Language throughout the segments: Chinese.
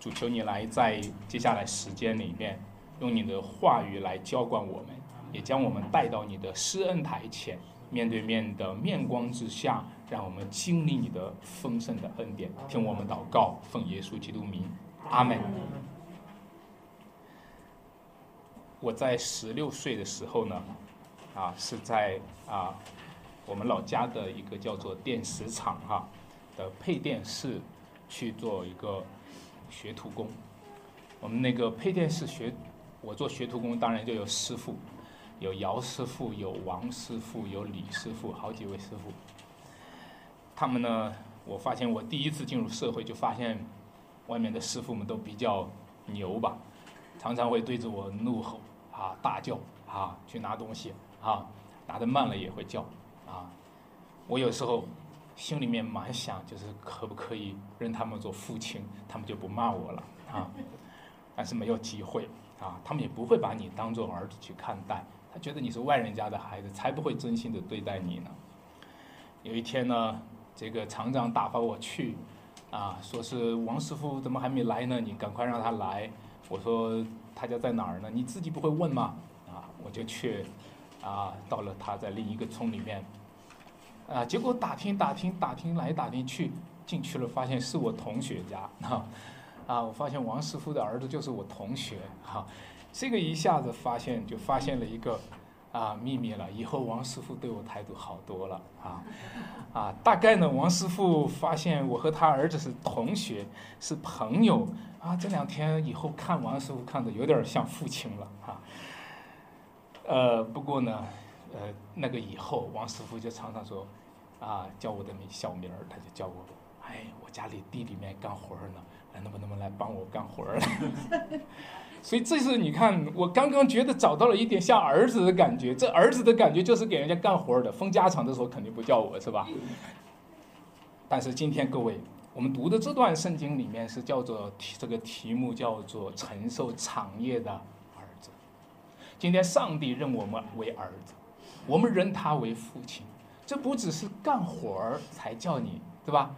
主求你来在接下来时间里面，用你的话语来浇灌我们，也将我们带到你的施恩台前，面对面的面光之下，让我们经历你的丰盛的恩典。听我们祷告，奉耶稣基督名，阿门。我在十六岁的时候呢，啊，是在啊我们老家的一个叫做电石厂哈的配电室去做一个学徒工。我们那个配电室学，我做学徒工，当然就有师傅，有姚师傅，有王师傅，有李师傅，好几位师傅。他们呢，我发现我第一次进入社会就发现，外面的师傅们都比较牛吧，常常会对着我怒吼。啊，大叫啊，去拿东西啊，拿的慢了也会叫啊。我有时候心里面蛮想，就是可不可以认他们做父亲，他们就不骂我了啊。但是没有机会啊，他们也不会把你当做儿子去看待，他觉得你是外人家的孩子，才不会真心的对待你呢。有一天呢，这个厂长打发我去啊，说是王师傅怎么还没来呢？你赶快让他来。我说。他家在哪儿呢？你自己不会问吗？啊，我就去，啊，到了他在另一个村里面，啊，结果打听打听打听来打听去，进去了发现是我同学家，啊，啊，我发现王师傅的儿子就是我同学，哈，这个一下子发现就发现了一个啊秘密了。以后王师傅对我态度好多了，啊，啊，大概呢，王师傅发现我和他儿子是同学，是朋友。啊，这两天以后看王师傅看的有点像父亲了哈。呃，不过呢，呃，那个以后王师傅就常常说，啊，叫我的名小名儿，他就叫我，哎，我家里地里面干活呢，来，能不能来帮我干活儿？所以这是你看，我刚刚觉得找到了一点像儿子的感觉，这儿子的感觉就是给人家干活儿的，封家产的时候肯定不叫我是吧？但是今天各位。我们读的这段圣经里面是叫做题这个题目叫做承受产业的儿子。今天上帝认我们为儿子，我们认他为父亲。这不只是干活儿才叫你，对吧？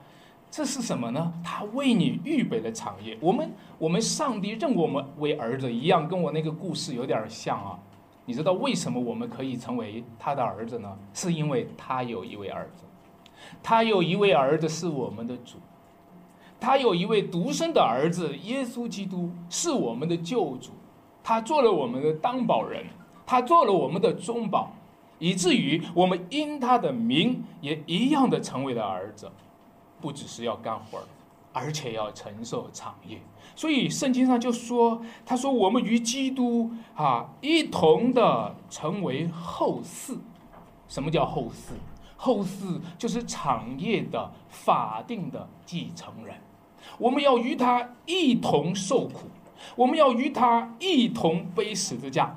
这是什么呢？他为你预备了产业。我们我们上帝认我们为儿子一样，跟我那个故事有点像啊。你知道为什么我们可以成为他的儿子呢？是因为他有一位儿子，他有一位儿子是我们的主。他有一位独生的儿子耶稣基督，是我们的救主，他做了我们的担保人，他做了我们的中保，以至于我们因他的名也一样的成为了儿子，不只是要干活儿，而且要承受产业。所以圣经上就说，他说我们与基督啊一同的成为后嗣。什么叫后嗣？后嗣就是产业的法定的继承人。我们要与他一同受苦，我们要与他一同背十字架，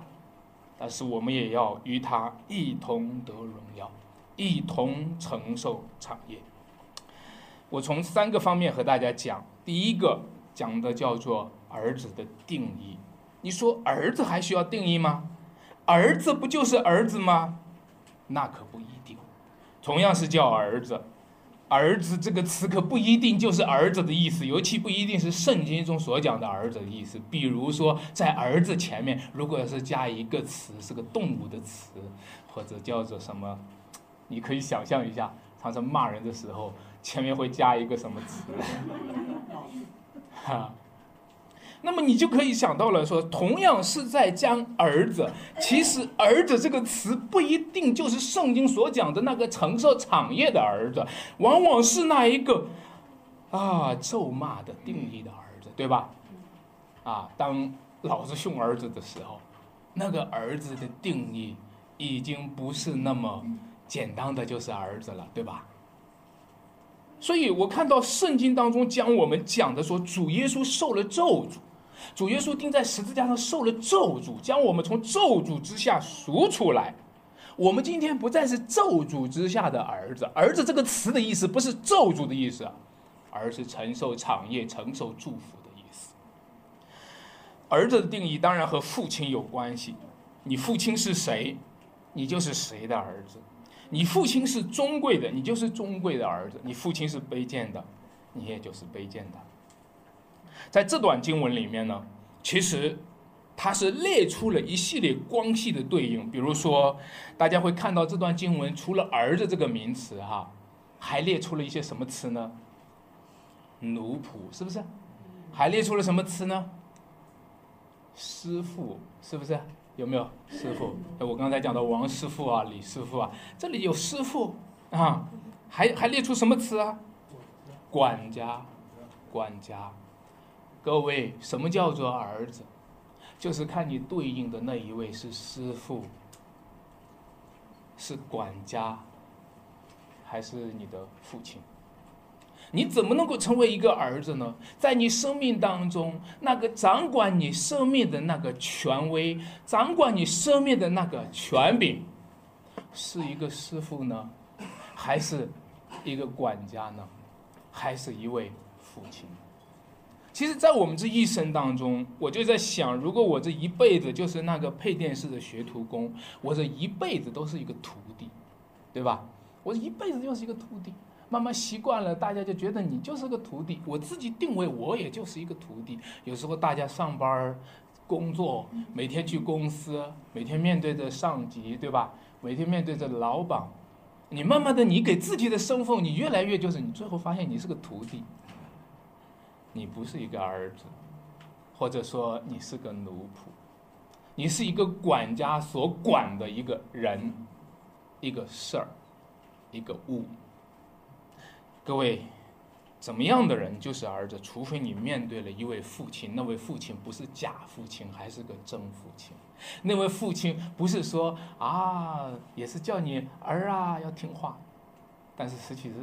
但是我们也要与他一同得荣耀，一同承受产业。我从三个方面和大家讲，第一个讲的叫做儿子的定义。你说儿子还需要定义吗？儿子不就是儿子吗？那可不一定，同样是叫儿子。儿子这个词可不一定就是儿子的意思，尤其不一定是圣经中所讲的儿子的意思。比如说，在儿子前面，如果是加一个词，是个动物的词，或者叫做什么，你可以想象一下，常常骂人的时候，前面会加一个什么词？哈。那么你就可以想到了，说同样是在将儿子，其实儿子这个词不一定就是圣经所讲的那个承受产业的儿子，往往是那一个啊咒骂的定义的儿子，对吧？啊，当老子凶儿子的时候，那个儿子的定义已经不是那么简单的就是儿子了，对吧？所以我看到圣经当中将我们讲的说，主耶稣受了咒诅。主耶稣钉在十字架上受了咒诅，将我们从咒诅之下赎出来。我们今天不再是咒诅之下的儿子。儿子这个词的意思不是咒诅的意思，而是承受产业、承受祝福的意思。儿子的定义当然和父亲有关系。你父亲是谁，你就是谁的儿子。你父亲是尊贵的，你就是尊贵的儿子。你父亲是卑贱的，你也就是卑贱的。在这段经文里面呢，其实它是列出了一系列关系的对应。比如说，大家会看到这段经文除了“儿子”这个名词哈，还列出了一些什么词呢？奴仆是不是？还列出了什么词呢？师傅是不是？有没有师傅？我刚才讲的王师傅啊，李师傅啊，这里有师傅啊，还还列出什么词啊？管家，管家。各位，什么叫做儿子？就是看你对应的那一位是师傅，是管家，还是你的父亲？你怎么能够成为一个儿子呢？在你生命当中，那个掌管你生命的那个权威，掌管你生命的那个权柄，是一个师傅呢，还是一个管家呢，还是一位父亲？其实，在我们这一生当中，我就在想，如果我这一辈子就是那个配电视的学徒工，我这一辈子都是一个徒弟，对吧？我一辈子就是一个徒弟。慢慢习惯了，大家就觉得你就是个徒弟。我自己定位，我也就是一个徒弟。有时候大家上班工作，每天去公司，每天面对着上级，对吧？每天面对着老板，你慢慢的，你给自己的身份，你越来越就是，你最后发现你是个徒弟，你不是一个儿子，或者说你是个奴仆，你是一个管家所管的一个人，一个事儿，一个物。各位，怎么样的人就是儿子？除非你面对了一位父亲，那位父亲不是假父亲，还是个真父亲。那位父亲不是说啊，也是叫你儿啊，要听话，但是实际是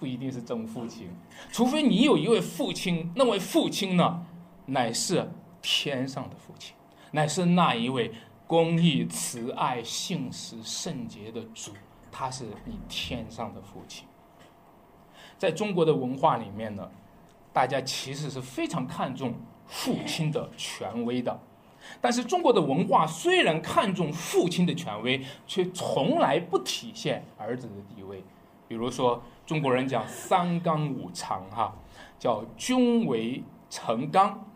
不一定是真父亲。除非你有一位父亲，那位父亲呢，乃是天上的父亲，乃是那一位公义、慈爱、信实、圣洁的主，他是你天上的父亲。在中国的文化里面呢，大家其实是非常看重父亲的权威的，但是中国的文化虽然看重父亲的权威，却从来不体现儿子的地位。比如说，中国人讲三纲五常，哈，叫君为臣纲，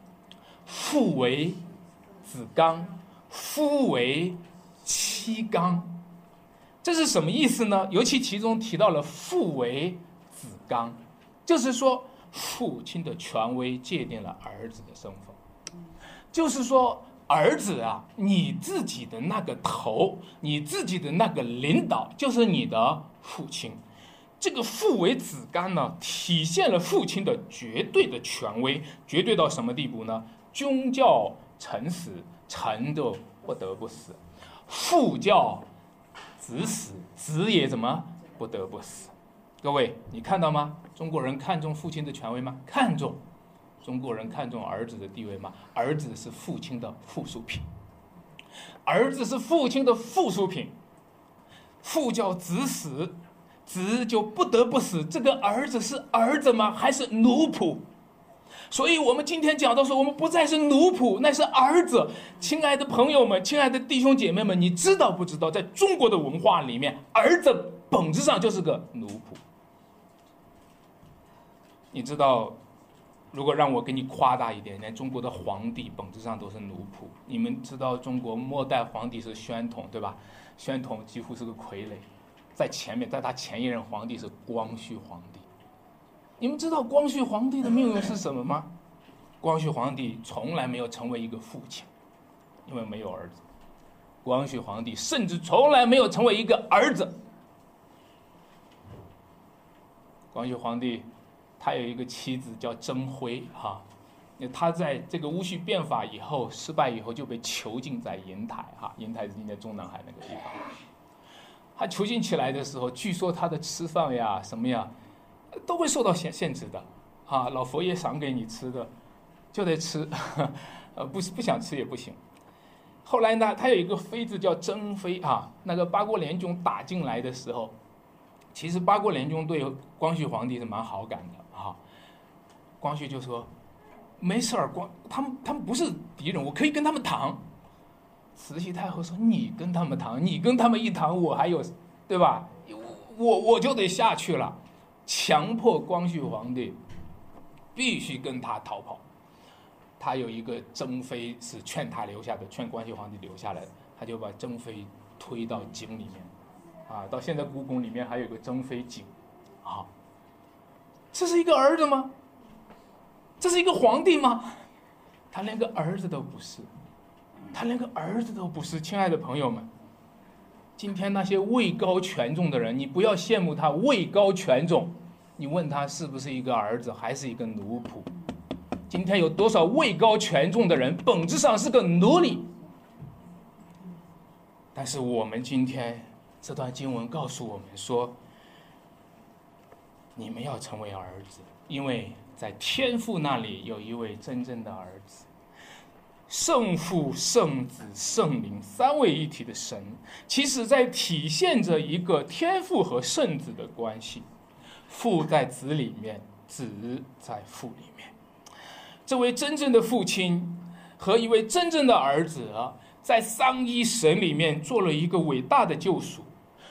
父为子纲，夫为妻纲，这是什么意思呢？尤其其中提到了父为。子纲，就是说，父亲的权威界定了儿子的身份。就是说，儿子啊，你自己的那个头，你自己的那个领导，就是你的父亲。这个父为子纲呢，体现了父亲的绝对的权威，绝对到什么地步呢？君叫臣死，臣就不得不死；父叫子死，子也怎么不得不死？各位，你看到吗？中国人看重父亲的权威吗？看重。中国人看重儿子的地位吗？儿子是父亲的附属品。儿子是父亲的附属品。父叫子死，子就不得不死。这个儿子是儿子吗？还是奴仆？所以，我们今天讲到说，我们不再是奴仆，那是儿子。亲爱的朋友们，亲爱的弟兄姐妹们，你知道不知道，在中国的文化里面，儿子本质上就是个奴仆。你知道，如果让我给你夸大一点，连中国的皇帝本质上都是奴仆。你们知道，中国末代皇帝是宣统，对吧？宣统几乎是个傀儡，在前面，在他前一任皇帝是光绪皇帝。你们知道光绪皇帝的命运是什么吗？光绪皇帝从来没有成为一个父亲，因为没有儿子。光绪皇帝甚至从来没有成为一个儿子。光绪皇帝。他有一个妻子叫曾辉，哈，他在这个戊戌变法以后失败以后就被囚禁在瀛台，哈，瀛台是今天中南海那个地方。他囚禁起来的时候，据说他的吃饭呀什么呀，都会受到限限制的，啊，老佛爷赏给你吃的，就得吃，呃，不不想吃也不行。后来呢，他有一个妃子叫珍妃，啊，那个八国联军打进来的时候，其实八国联军对光绪皇帝是蛮好感的。啊，光绪就说：“没事儿，光他们他们不是敌人，我可以跟他们谈。”慈禧太后说：“你跟他们谈，你跟他们一谈，我还有，对吧？我我就得下去了，强迫光绪皇帝必须跟他逃跑。他有一个珍妃是劝他留下的，劝光绪皇帝留下来，他就把珍妃推到井里面，啊，到现在故宫里面还有个珍妃井，啊，这是一个儿子吗？这是一个皇帝吗？他连个儿子都不是，他连个儿子都不是。亲爱的朋友们，今天那些位高权重的人，你不要羡慕他位高权重，你问他是不是一个儿子，还是一个奴仆？今天有多少位高权重的人，本质上是个奴隶？但是我们今天这段经文告诉我们说，你们要成为儿子，因为。在天父那里有一位真正的儿子，圣父、圣子、圣灵三位一体的神，其实在体现着一个天父和圣子的关系，父在子里面，子在父里面。这位真正的父亲和一位真正的儿子，在三一神里面做了一个伟大的救赎。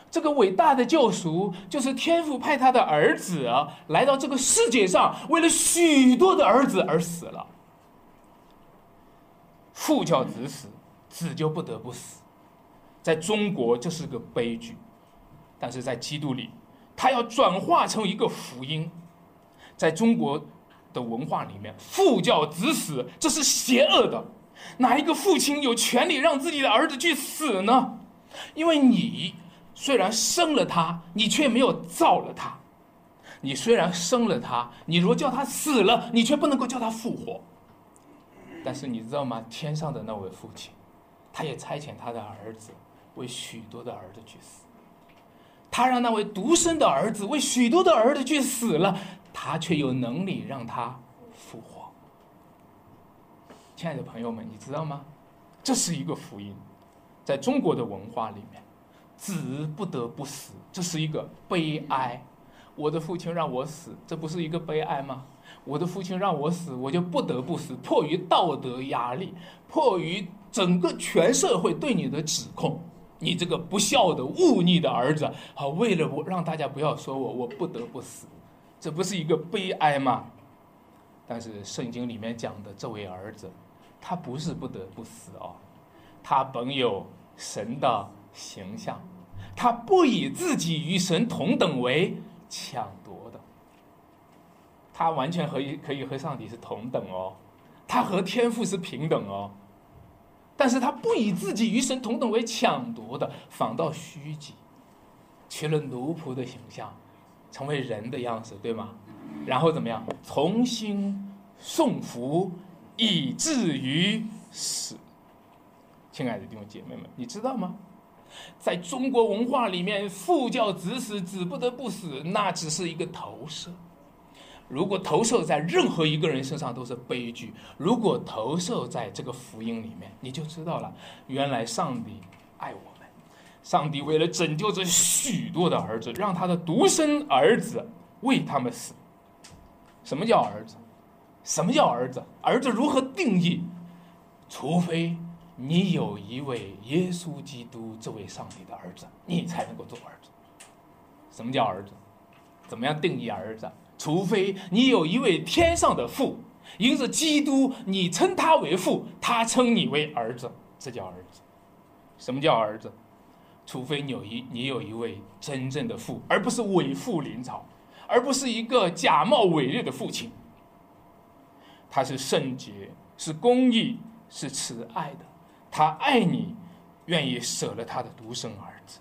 这个伟大的救赎，就是天父派他的儿子来到这个世界上，为了许多的儿子而死了。父叫子死，子就不得不死。在中国这是个悲剧，但是在基督里，他要转化成一个福音。在中国的文化里面，父叫子死，这是邪恶的。哪一个父亲有权利让自己的儿子去死呢？因为你。虽然生了他，你却没有造了他；你虽然生了他，你若叫他死了，你却不能够叫他复活。但是你知道吗？天上的那位父亲，他也差遣他的儿子为许多的儿子去死。他让那位独生的儿子为许多的儿子去死了，他却有能力让他复活。亲爱的朋友们，你知道吗？这是一个福音，在中国的文化里面。子不得不死，这是一个悲哀。我的父亲让我死，这不是一个悲哀吗？我的父亲让我死，我就不得不死。迫于道德压力，迫于整个全社会对你的指控，你这个不孝的忤逆的儿子，好，为了我让大家不要说我，我不得不死，这不是一个悲哀吗？但是圣经里面讲的这位儿子，他不是不得不死哦，他本有神的形象。他不以自己与神同等为抢夺的，他完全可以可以和上帝是同等哦，他和天父是平等哦，但是他不以自己与神同等为抢夺的，反倒虚己，取了奴仆的形象，成为人的样子，对吗？然后怎么样？重新送福，以至于死。亲爱的弟兄姐妹们，你知道吗？在中国文化里面，父教子死，子不得不死，那只是一个投射。如果投射在任何一个人身上都是悲剧，如果投射在这个福音里面，你就知道了，原来上帝爱我们，上帝为了拯救这许多的儿子，让他的独生儿子为他们死。什么叫儿子？什么叫儿子？儿子如何定义？除非。你有一位耶稣基督这位上帝的儿子，你才能够做儿子。什么叫儿子？怎么样定义儿子？除非你有一位天上的父，因着基督，你称他为父，他称你为儿子，这叫儿子。什么叫儿子？除非你有一你有一位真正的父，而不是伪父临朝，而不是一个假冒伪劣的父亲。他是圣洁，是公义，是慈爱的。他爱你，愿意舍了他的独生儿子。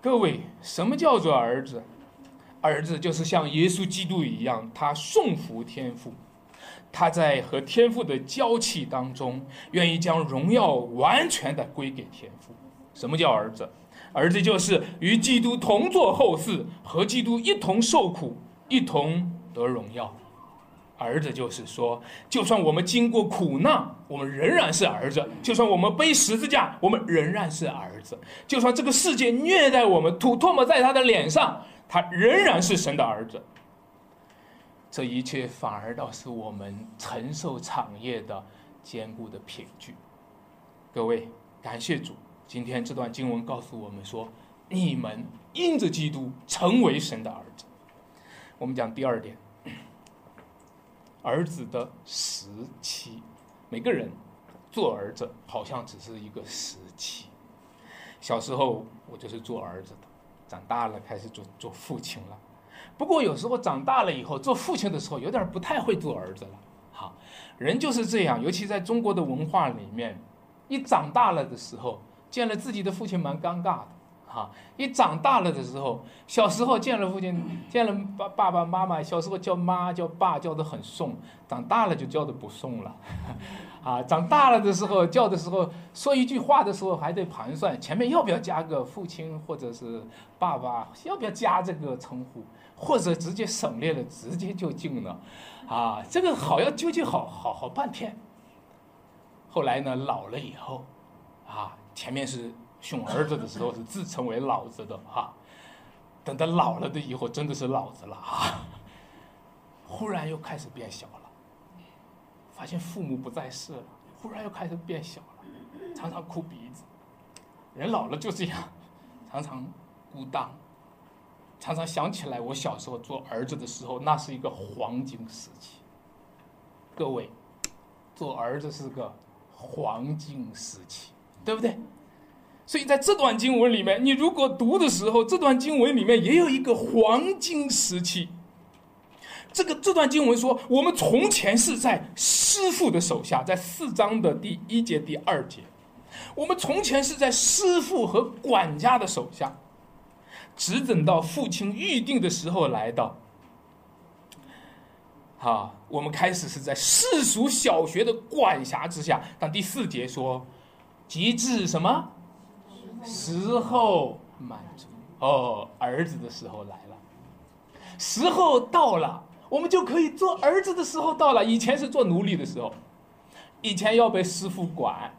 各位，什么叫做儿子？儿子就是像耶稣基督一样，他顺服天父，他在和天父的交契当中，愿意将荣耀完全的归给天父。什么叫儿子？儿子就是与基督同作后嗣，和基督一同受苦，一同得荣耀。儿子就是说，就算我们经过苦难，我们仍然是儿子；就算我们背十字架，我们仍然是儿子；就算这个世界虐待我们，吐唾沫在他的脸上，他仍然是神的儿子。这一切反而倒是我们承受产业的坚固的凭据。各位，感谢主，今天这段经文告诉我们说，你们因着基督成为神的儿子。我们讲第二点。儿子的时期。每个人做儿子好像只是一个时期。小时候我就是做儿子，长大了开始做做父亲了。不过有时候长大了以后做父亲的时候，有点不太会做儿子了。好，人就是这样，尤其在中国的文化里面，一长大了的时候，见了自己的父亲蛮尴尬的。哈，一长大了的时候，小时候见了父亲，见了爸爸爸妈妈，小时候叫妈叫爸叫的很送，长大了就叫的不送了。啊，长大了的时候叫的时候，说一句话的时候还得盘算前面要不要加个父亲或者是爸爸，要不要加这个称呼，或者直接省略了，直接就进了。啊，这个好要纠结好好好半天。后来呢，老了以后，啊，前面是熊儿子的时候是自称为老子的哈，等到老了的以后真的是老子了哈，忽然又开始变小了。发现父母不在世了，忽然又开始变小了，常常哭鼻子。人老了就这样，常常孤单，常常想起来我小时候做儿子的时候，那是一个黄金时期。各位，做儿子是个黄金时期，对不对？所以在这段经文里面，你如果读的时候，这段经文里面也有一个黄金时期。这个这段经文说，我们从前是在师傅的手下，在四章的第一节、第二节，我们从前是在师傅和管家的手下，只等到父亲预定的时候来到。好，我们开始是在世俗小学的管辖之下。但第四节说，及至什么时候满足？哦，儿子的时候来了，时候到了。我们就可以做儿子的时候到了。以前是做奴隶的时候，以前要被师傅管，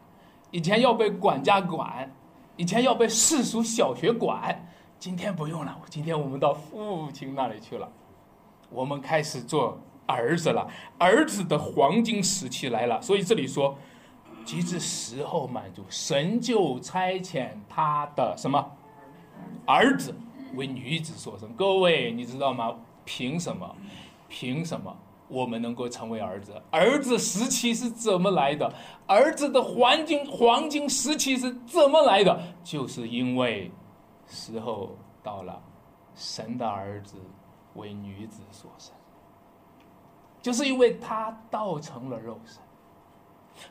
以前要被管家管，以前要被世俗小学管。今天不用了，今天我们到父亲那里去了，我们开始做儿子了。儿子的黄金时期来了。所以这里说，及至时候满足，神就差遣他的什么儿子为女子所生。各位，你知道吗？凭什么？凭什么我们能够成为儿子？儿子时期是怎么来的？儿子的黄金黄金时期是怎么来的？就是因为时候到了，神的儿子为女子所生，就是因为他道成了肉身，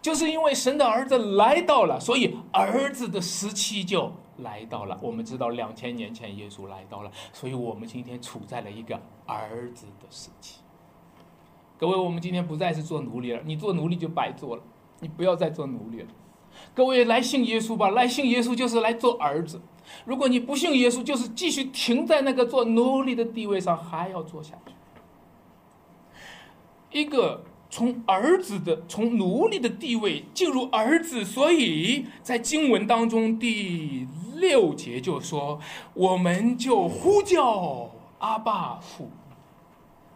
就是因为神的儿子来到了，所以儿子的时期就来到了。我们知道两千年前耶稣来到了，所以我们今天处在了一个儿子的时期。各位，我们今天不再是做奴隶了，你做奴隶就白做了，你不要再做奴隶了。各位来信耶稣吧，来信耶稣就是来做儿子。如果你不信耶稣，就是继续停在那个做奴隶的地位上，还要做下去。一个从儿子的、从奴隶的地位进入儿子，所以在经文当中第六节就说：“我们就呼叫阿爸父。”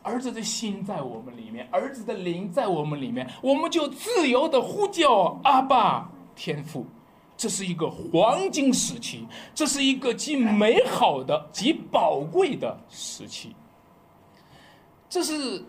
儿子的心在我们里面，儿子的灵在我们里面，我们就自由的呼叫阿爸天父。这是一个黄金时期，这是一个极美好的、极宝贵的时期。这是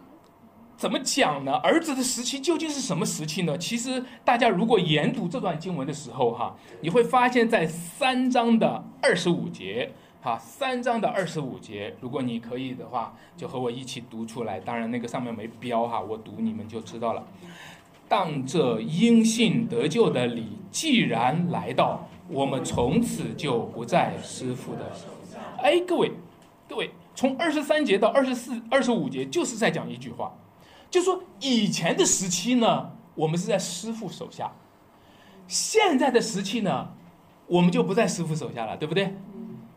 怎么讲呢？儿子的时期究竟是什么时期呢？其实大家如果研读这段经文的时候，哈，你会发现在三章的二十五节。哈，三章的二十五节，如果你可以的话，就和我一起读出来。当然，那个上面没标哈，我读你们就知道了。当这因信得救的理既然来到，我们从此就不在师傅的手下。哎，各位，各位，从二十三节到二十四、二十五节，就是在讲一句话，就说以前的时期呢，我们是在师傅手下；现在的时期呢，我们就不在师傅手下了，对不对？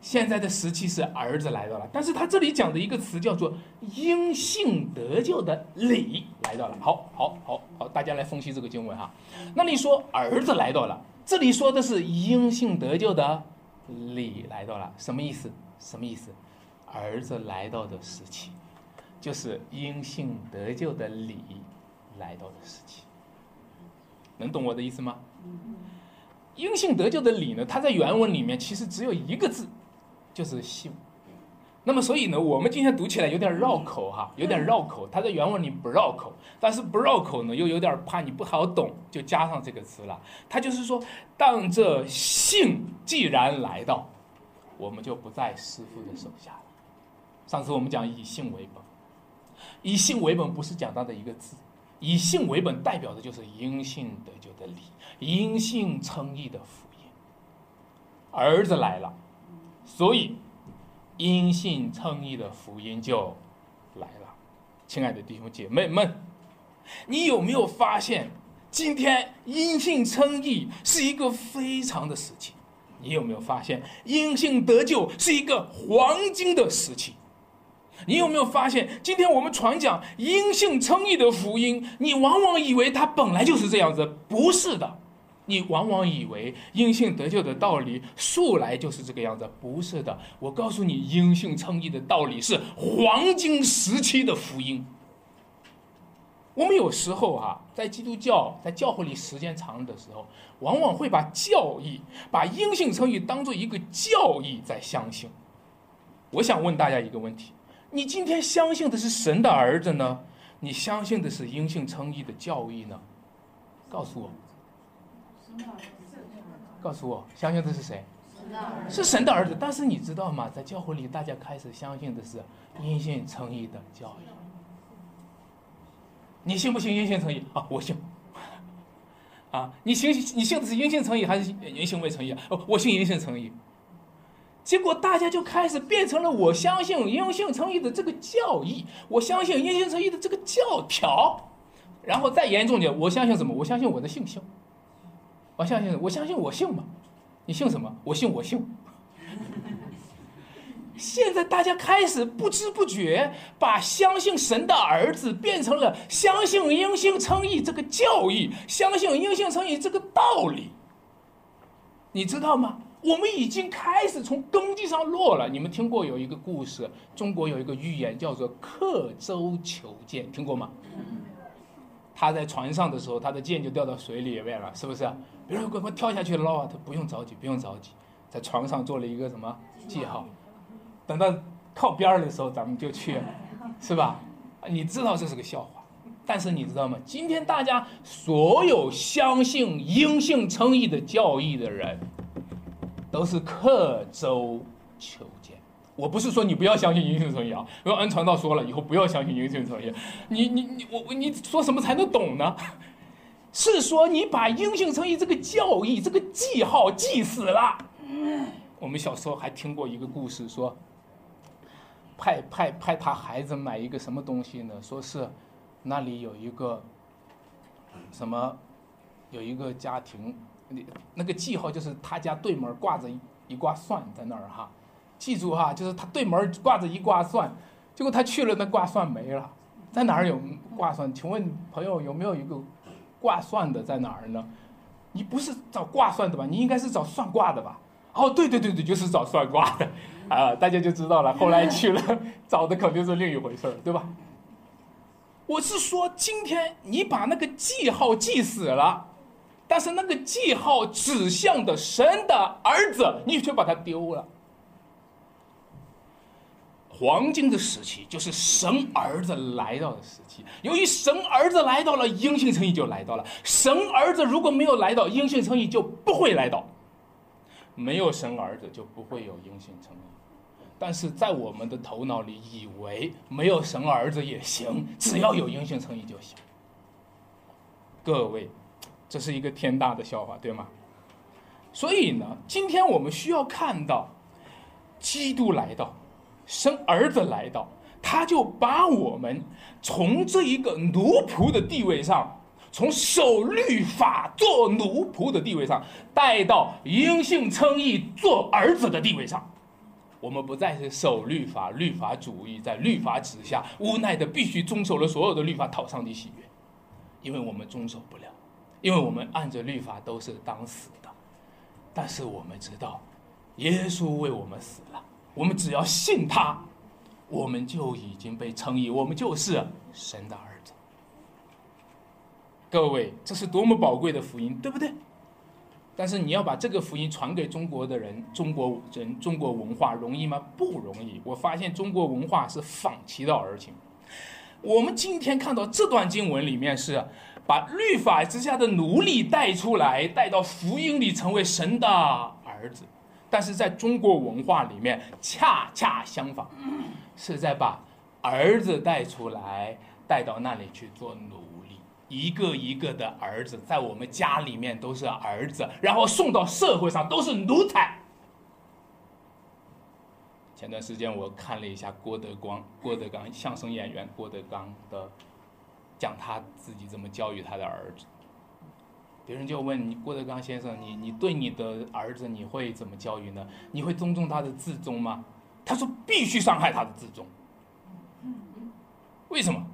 现在的时期是儿子来到了，但是他这里讲的一个词叫做因信得救的理来到了。好，好，好，好，大家来分析这个经文哈。那你说儿子来到了，这里说的是因信得救的理来到了，什么意思？什么意思？儿子来到的时期，就是因信得救的理来到的时期。能懂我的意思吗？因信得救的理呢？它在原文里面其实只有一个字。就是信，那么，所以呢，我们今天读起来有点绕口哈，有点绕口。它在原文里不绕口，但是不绕口呢，又有点怕你不好懂，就加上这个词了。它就是说，当这信既然来到，我们就不在师傅的手下了。上次我们讲以信为本，以信为本不是讲到的一个字，以信为本代表的就是因信得救的理，因信称义的福音。儿子来了，所以。因信称义的福音就来了，亲爱的弟兄姐妹们，你有没有发现，今天因信称义是一个非常的时期？你有没有发现，因信得救是一个黄金的时期？你有没有发现，今天我们传讲因信称义的福音，你往往以为它本来就是这样子，不是的。你往往以为因信得救的道理素来就是这个样子，不是的。我告诉你，因信称义的道理是黄金时期的福音。我们有时候哈，在基督教在教会里时间长的时候，往往会把教义、把因信称义当做一个教义在相信。我想问大家一个问题：你今天相信的是神的儿子呢？你相信的是因信称义的教义呢？告诉我。告诉我，相信的是谁？是神的儿子。但是你知道吗？在教会里，大家开始相信的是因信称义的教义。你信不信因信称义？啊，我信。啊，你信你信的是因信称义还是因信未称义？哦，我信因信称义。结果大家就开始变成了我相信因信称义的这个教义，我相信因信称义的这个教条。然后再严重点，我相信什么？我相信我的信心。我相信，我相信我信嘛？你信什么？我信我信。现在大家开始不知不觉把相信神的儿子变成了相信因信称义这个教义，相信因信称义这个道理。你知道吗？我们已经开始从根基上落了。你们听过有一个故事？中国有一个寓言叫做刻舟求剑，听过吗？他在船上的时候，他的剑就掉到水里面了，是不是？别人快快跳下去捞啊！他不用着急，不用着急，在床上做了一个什么记号，等到靠边儿的时候，咱们就去，是吧？你知道这是个笑话，但是你知道吗？今天大家所有相信因信称义的教义的人，都是刻舟求剑。我不是说你不要相信因信称义啊，因为恩传道说了，以后不要相信因信称义。你你你我你说什么才能懂呢？是说你把因信称义这个教义、这个记号记死了。我们小时候还听过一个故事，说派派派他孩子买一个什么东西呢？说是那里有一个什么有一个家庭，那那个记号就是他家对门挂着一一挂蒜在那儿哈。记住哈，就是他对门挂着一挂蒜，结果他去了，那挂蒜没了，在哪儿有挂蒜？请问朋友有没有一个？挂蒜的在哪儿呢？你不是找挂蒜的吧？你应该是找算卦的吧？哦，对对对对，就是找算卦的 啊！大家就知道了。后来去了，找的肯定是另一回事儿，对吧？我是说，今天你把那个记号记死了，但是那个记号指向的神的儿子，你却把它丢了。黄金的时期就是神儿子来到的时期。由于神儿子来到了，因信称义就来到了。神儿子如果没有来到，因信称义就不会来到。没有神儿子就不会有因信称义。但是在我们的头脑里，以为没有神儿子也行，只要有因信称义就行。各位，这是一个天大的笑话，对吗？所以呢，今天我们需要看到，基督来到。生儿子来到，他就把我们从这一个奴仆的地位上，从守律法做奴仆的地位上，带到因信称义做儿子的地位上。我们不再是守律法、律法主义，在律法之下无奈的必须遵守了所有的律法讨上帝喜悦，因为我们遵守不了，因为我们按着律法都是当死的。但是我们知道，耶稣为我们死了。我们只要信他，我们就已经被称义，我们就是神的儿子。各位，这是多么宝贵的福音，对不对？但是你要把这个福音传给中国的人、中国人、中国文化容易吗？不容易。我发现中国文化是反其道而行。我们今天看到这段经文里面是把律法之下的奴隶带出来，带到福音里成为神的儿子。但是在中国文化里面，恰恰相反，是在把儿子带出来，带到那里去做奴隶。一个一个的儿子在我们家里面都是儿子，然后送到社会上都是奴才。前段时间我看了一下郭德光，郭德纲相声演员郭德纲的讲他自己怎么教育他的儿子。别人就问你郭德纲先生，你你对你的儿子你会怎么教育呢？你会尊重他的自尊吗？他说必须伤害他的自尊。为什么？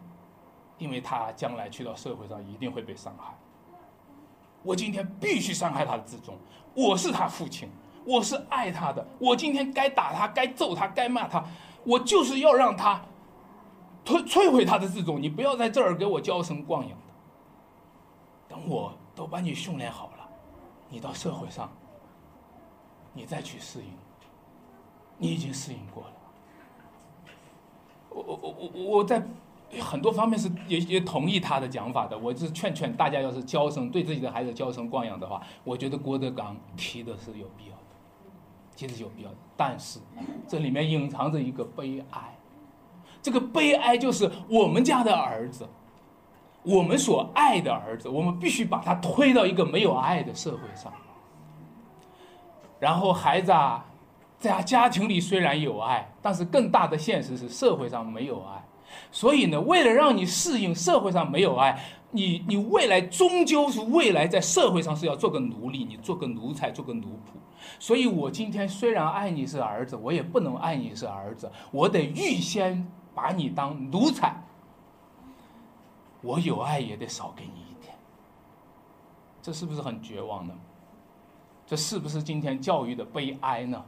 因为他将来去到社会上一定会被伤害，我今天必须伤害他的自尊。我是他父亲，我是爱他的。我今天该打他，该揍他，该骂他，我就是要让他摧摧毁他的自尊。你不要在这儿给我娇生惯养的。等我都把你训练好了，你到社会上，你再去适应。你已经适应过了。我我我我我在。很多方面是也也同意他的讲法的，我是劝劝大家，要是娇生对自己的孩子娇生惯养的话，我觉得郭德纲提的是有必要的，其实有必要的。但是这里面隐藏着一个悲哀，这个悲哀就是我们家的儿子，我们所爱的儿子，我们必须把他推到一个没有爱的社会上，然后孩子啊，在家庭里虽然有爱，但是更大的现实是社会上没有爱。所以呢，为了让你适应社会上没有爱，你你未来终究是未来在社会上是要做个奴隶，你做个奴才，做个奴仆。所以我今天虽然爱你是儿子，我也不能爱你是儿子，我得预先把你当奴才。我有爱也得少给你一点，这是不是很绝望呢？这是不是今天教育的悲哀呢？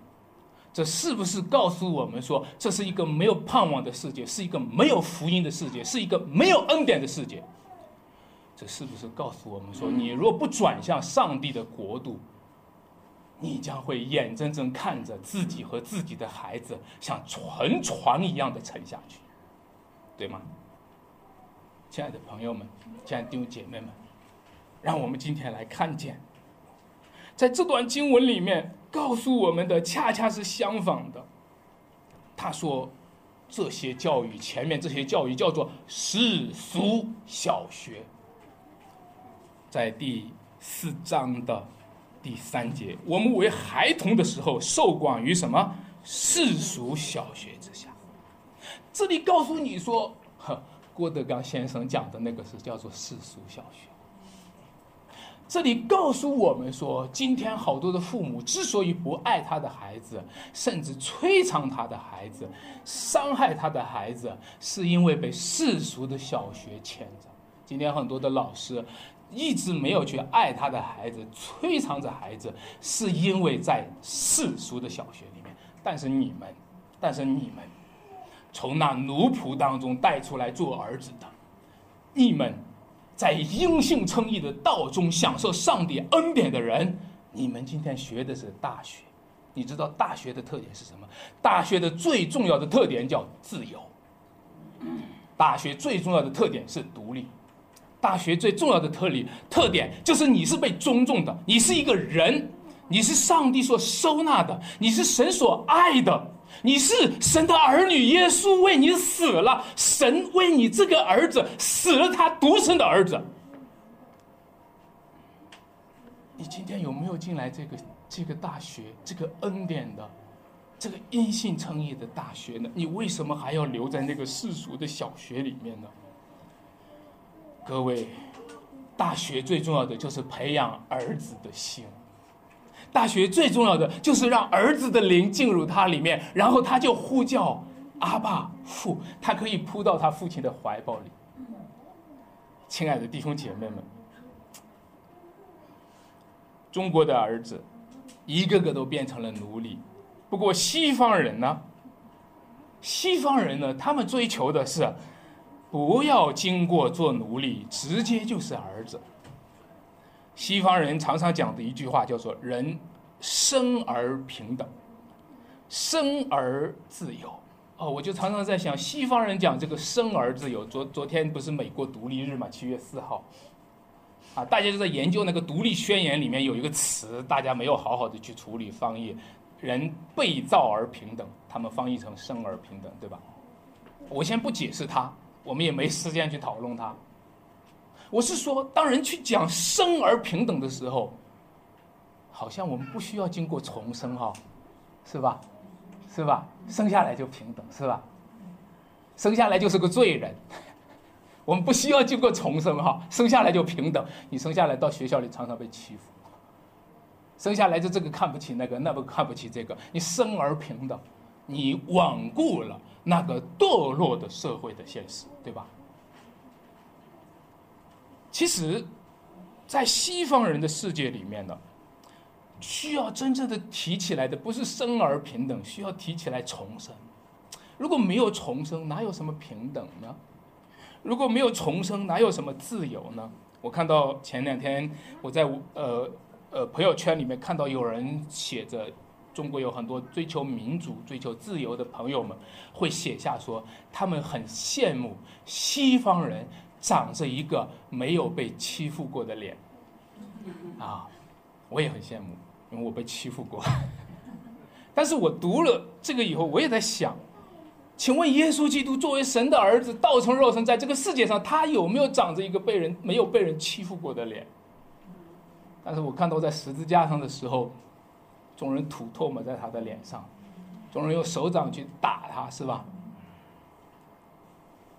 这是不是告诉我们说，这是一个没有盼望的世界，是一个没有福音的世界，是一个没有恩典的世界？这是不是告诉我们说，你若不转向上帝的国度，你将会眼睁睁看着自己和自己的孩子像沉船一样的沉下去，对吗？亲爱的朋友们，亲爱的弟兄姐妹们，让我们今天来看见，在这段经文里面。告诉我们的恰恰是相反的。他说，这些教育前面这些教育叫做世俗小学。在第四章的第三节，我们为孩童的时候受管于什么世俗小学之下。这里告诉你说，呵，郭德纲先生讲的那个是叫做世俗小学。这里告诉我们说，今天好多的父母之所以不爱他的孩子，甚至摧残他的孩子，伤害他的孩子，是因为被世俗的小学牵着。今天很多的老师一直没有去爱他的孩子，摧残着孩子，是因为在世俗的小学里面。但是你们，但是你们，从那奴仆当中带出来做儿子的，你们。在因信称义的道中享受上帝恩典的人，你们今天学的是大学，你知道大学的特点是什么？大学的最重要的特点叫自由。大学最重要的特点是独立。大学最重要的特例特点就是你是被尊重的，你是一个人，你是上帝所收纳的，你是神所爱的。你是神的儿女，耶稣为你死了，神为你这个儿子死了，他独生的儿子。你今天有没有进来这个这个大学，这个恩典的，这个因信称义的大学呢？你为什么还要留在那个世俗的小学里面呢？各位，大学最重要的就是培养儿子的心。大学最重要的就是让儿子的灵进入他里面，然后他就呼叫阿爸父，他可以扑到他父亲的怀抱里。亲爱的弟兄姐妹们，中国的儿子一个个都变成了奴隶，不过西方人呢？西方人呢？他们追求的是不要经过做奴隶，直接就是儿子。西方人常常讲的一句话叫做“人生而平等，生而自由”。哦，我就常常在想，西方人讲这个“生而自由”。昨昨天不是美国独立日嘛，七月四号，啊，大家就在研究那个独立宣言里面有一个词，大家没有好好的去处理翻译，“人被造而平等”，他们翻译成“生而平等”，对吧？我先不解释它，我们也没时间去讨论它。我是说，当人去讲生而平等的时候，好像我们不需要经过重生哈，是吧？是吧？生下来就平等，是吧？生下来就是个罪人，我们不需要经过重生哈，生下来就平等。你生下来到学校里常常被欺负，生下来就这个看不起那个，那个看不起这个，你生而平等，你罔顾了那个堕落的社会的现实，对吧？其实，在西方人的世界里面呢，需要真正的提起来的不是生而平等，需要提起来重生。如果没有重生，哪有什么平等呢？如果没有重生，哪有什么自由呢？我看到前两天我在呃呃朋友圈里面看到有人写着，中国有很多追求民主、追求自由的朋友们会写下说，他们很羡慕西方人。长着一个没有被欺负过的脸，啊，我也很羡慕，因为我被欺负过。但是我读了这个以后，我也在想，请问耶稣基督作为神的儿子，道成肉身，在这个世界上，他有没有长着一个被人没有被人欺负过的脸？但是我看到在十字架上的时候，众人吐唾沫在他的脸上，众人用手掌去打他，是吧？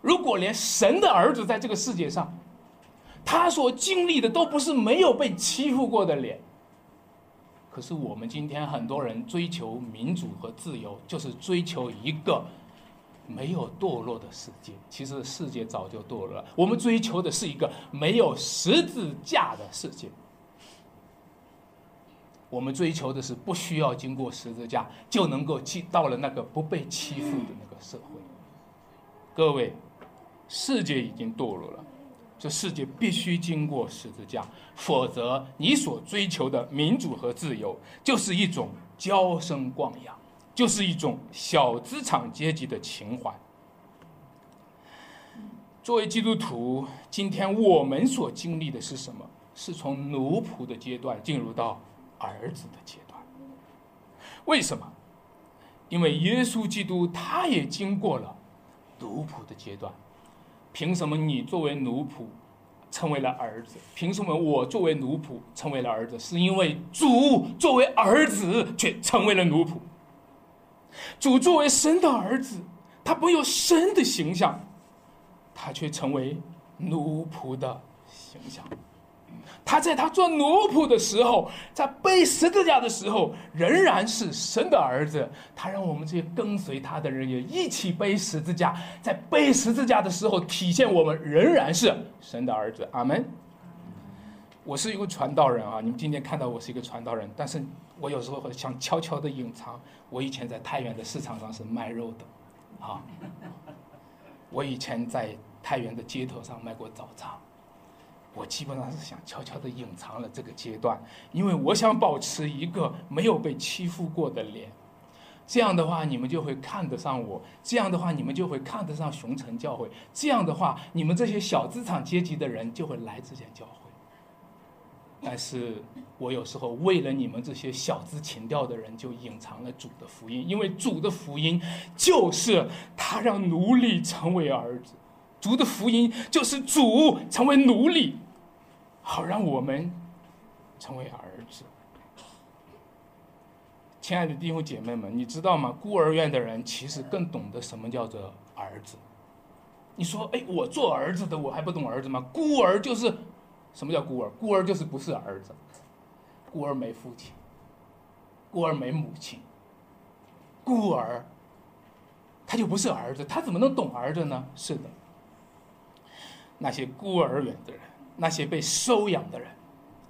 如果连神的儿子在这个世界上，他所经历的都不是没有被欺负过的脸，可是我们今天很多人追求民主和自由，就是追求一个没有堕落的世界。其实世界早就堕落了，我们追求的是一个没有十字架的世界。我们追求的是不需要经过十字架就能够进到了那个不被欺负的那个社会。各位。世界已经堕落了，这世界必须经过十字架，否则你所追求的民主和自由就是一种娇生惯养，就是一种小资产阶级的情怀。作为基督徒，今天我们所经历的是什么？是从奴仆的阶段进入到儿子的阶段。为什么？因为耶稣基督他也经过了奴仆的阶段。凭什么你作为奴仆成为了儿子？凭什么我作为奴仆成为了儿子？是因为主作为儿子却成为了奴仆。主作为神的儿子，他没有神的形象，他却成为奴仆的形象。他在他做奴仆的时候，在背十字架的时候，仍然是神的儿子。他让我们这些跟随他的人也一起背十字架，在背十字架的时候，体现我们仍然是神的儿子。阿门。我是一个传道人啊，你们今天看到我是一个传道人，但是我有时候会想悄悄的隐藏，我以前在太原的市场上是卖肉的，啊，我以前在太原的街头上卖过早茶。我基本上是想悄悄地隐藏了这个阶段，因为我想保持一个没有被欺负过的脸，这样的话你们就会看得上我，这样的话你们就会看得上熊城教会，这样的话你们这些小资产阶级的人就会来这间教会。但是我有时候为了你们这些小资情调的人，就隐藏了主的福音，因为主的福音就是他让奴隶成为儿子。主的福音就是主成为奴隶，好让我们成为儿子。亲爱的弟兄姐妹们，你知道吗？孤儿院的人其实更懂得什么叫做儿子。你说，哎，我做儿子的，我还不懂儿子吗？孤儿就是什么叫孤儿？孤儿就是不是儿子，孤儿没父亲，孤儿没母亲，孤儿他就不是儿子，他怎么能懂儿子呢？是的。那些孤儿院的人，那些被收养的人，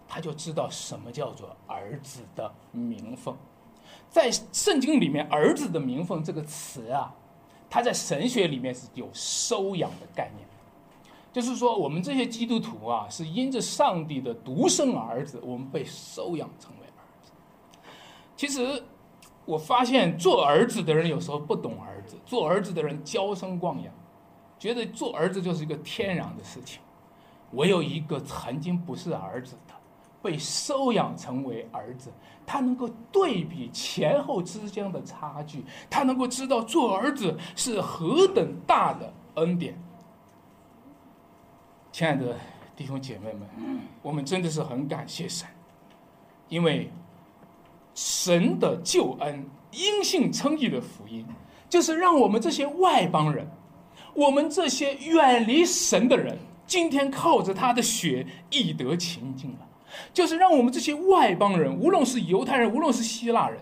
他就知道什么叫做儿子的名分。在圣经里面，“儿子的名分”这个词啊，它在神学里面是有收养的概念。就是说，我们这些基督徒啊，是因着上帝的独生儿子，我们被收养成为儿子。其实，我发现做儿子的人有时候不懂儿子，做儿子的人娇生惯养，觉得做儿子就是一个天然的事情。我有一个曾经不是儿子的，被收养成为儿子，他能够对比前后之间的差距，他能够知道做儿子是何等大的恩典。亲爱的弟兄姐妹们，我们真的是很感谢神，因为神的救恩、因信称义的福音，就是让我们这些外邦人，我们这些远离神的人，今天靠着他的血亦得清净了。就是让我们这些外邦人，无论是犹太人，无论是希腊人，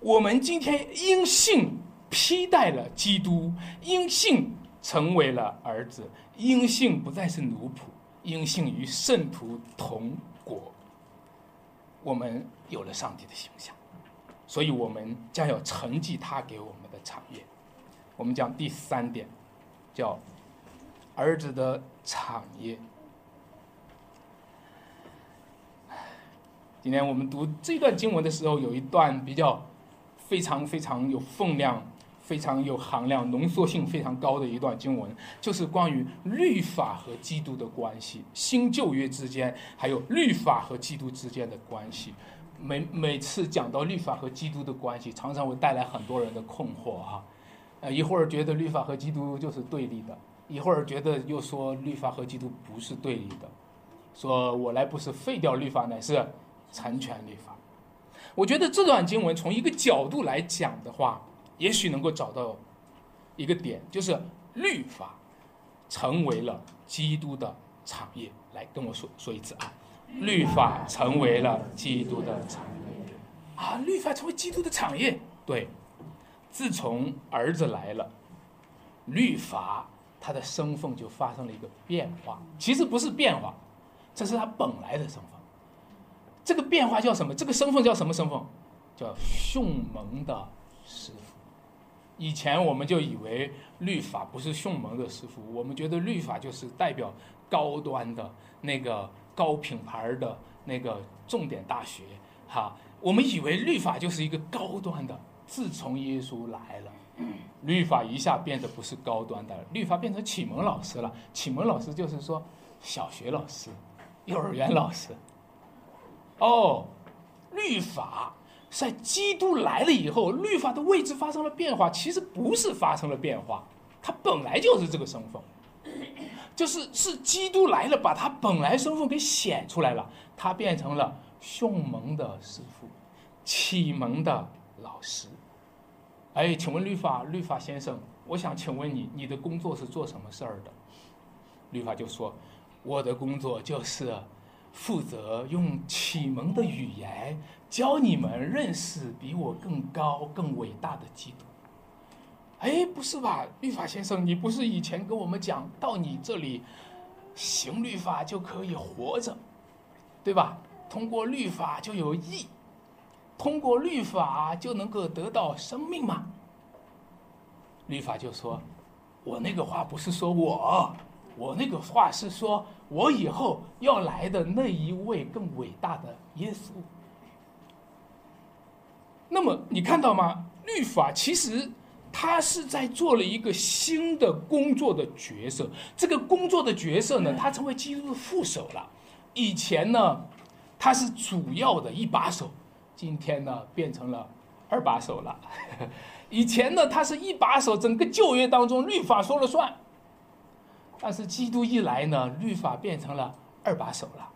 我们今天因信披戴了基督，因信成为了儿子。因信不再是奴仆，因信与圣徒同国。我们有了上帝的形象，所以我们将要承继他给我们的产业。我们讲第三点，叫儿子的产业。今天我们读这段经文的时候，有一段比较非常非常有分量。非常有含量、浓缩性非常高的一段经文，就是关于律法和基督的关系，新旧约之间，还有律法和基督之间的关系。每每次讲到律法和基督的关系，常常会带来很多人的困惑哈。呃，一会儿觉得律法和基督就是对立的，一会儿觉得又说律法和基督不是对立的，说我来不是废掉律法，乃是成全律法。我觉得这段经文从一个角度来讲的话。也许能够找到一个点，就是律法成为了基督的产业。来跟我说说一次啊，律法成为了基督的产业啊，律法成为基督的产业。对，自从儿子来了，律法他的身份就发生了一个变化。其实不是变化，这是他本来的身份。这个变化叫什么？这个身份叫什么身份？叫迅猛的师傅。以前我们就以为律法不是迅猛的师傅，我们觉得律法就是代表高端的那个高品牌的那个重点大学，哈，我们以为律法就是一个高端的。自从耶稣来了，律法一下变得不是高端的，律法变成启蒙老师了。启蒙老师就是说小学老师、幼儿园老师。哦，律法。在基督来了以后，律法的位置发生了变化。其实不是发生了变化，他本来就是这个身份，就是是基督来了，把他本来身份给显出来了。他变成了凶蒙的师傅，启蒙的老师。哎，请问律法律法先生，我想请问你，你的工作是做什么事儿的？律法就说，我的工作就是负责用启蒙的语言。教你们认识比我更高、更伟大的基督。哎，不是吧，律法先生，你不是以前跟我们讲到你这里行律法就可以活着，对吧？通过律法就有义，通过律法就能够得到生命吗？律法就说：“我那个话不是说我，我那个话是说我以后要来的那一位更伟大的耶稣。”那么你看到吗？律法其实他是在做了一个新的工作的角色。这个工作的角色呢，他成为基督的副手了。以前呢，他是主要的一把手，今天呢变成了二把手了。以前呢，他是一把手，整个旧约当中律法说了算。但是基督一来呢，律法变成了二把手了。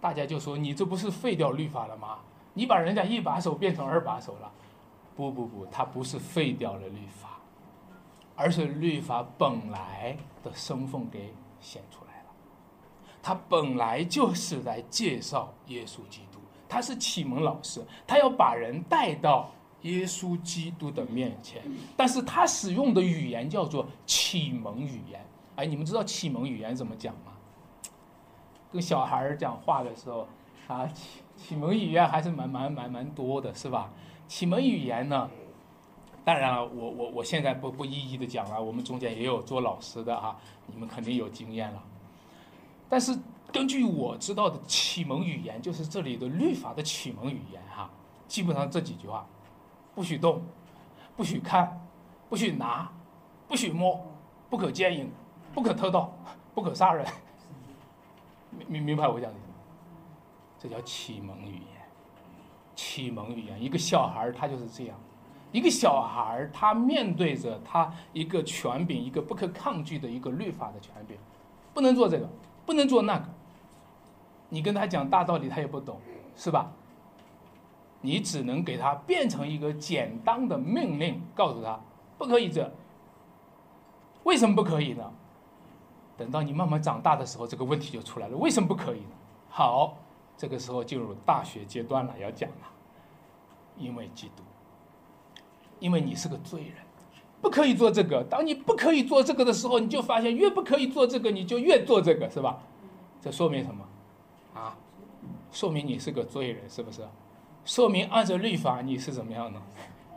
大家就说：“你这不是废掉律法了吗？”你把人家一把手变成二把手了，不不不，他不是废掉了律法，而是律法本来的身份给显出来了。他本来就是来介绍耶稣基督，他是启蒙老师，他要把人带到耶稣基督的面前。但是他使用的语言叫做启蒙语言。哎，你们知道启蒙语言怎么讲吗？跟小孩讲话的时候，啊启。启蒙语言还是蛮蛮蛮蛮多的，是吧？启蒙语言呢，当然了，我我我现在不不一一的讲了，我们中间也有做老师的哈，你们肯定有经验了。但是根据我知道的启蒙语言，就是这里的律法的启蒙语言哈，基本上这几句话：不许动，不许看，不许拿，不许摸，不可奸淫，不可偷盗，不可杀人。明明白我讲的？这叫启蒙语言。启蒙语言，一个小孩他就是这样。一个小孩他面对着他一个权柄，一个不可抗拒的一个律法的权柄，不能做这个，不能做那个。你跟他讲大道理，他也不懂，是吧？你只能给他变成一个简单的命令，告诉他不可以这。为什么不可以呢？等到你慢慢长大的时候，这个问题就出来了。为什么不可以呢？好，这个时候进入大学阶段了，要讲了，因为基督。因为你是个罪人，不可以做这个。当你不可以做这个的时候，你就发现越不可以做这个，你就越做这个，是吧？这说明什么？啊，说明你是个罪人，是不是？说明按照律法你是怎么样的？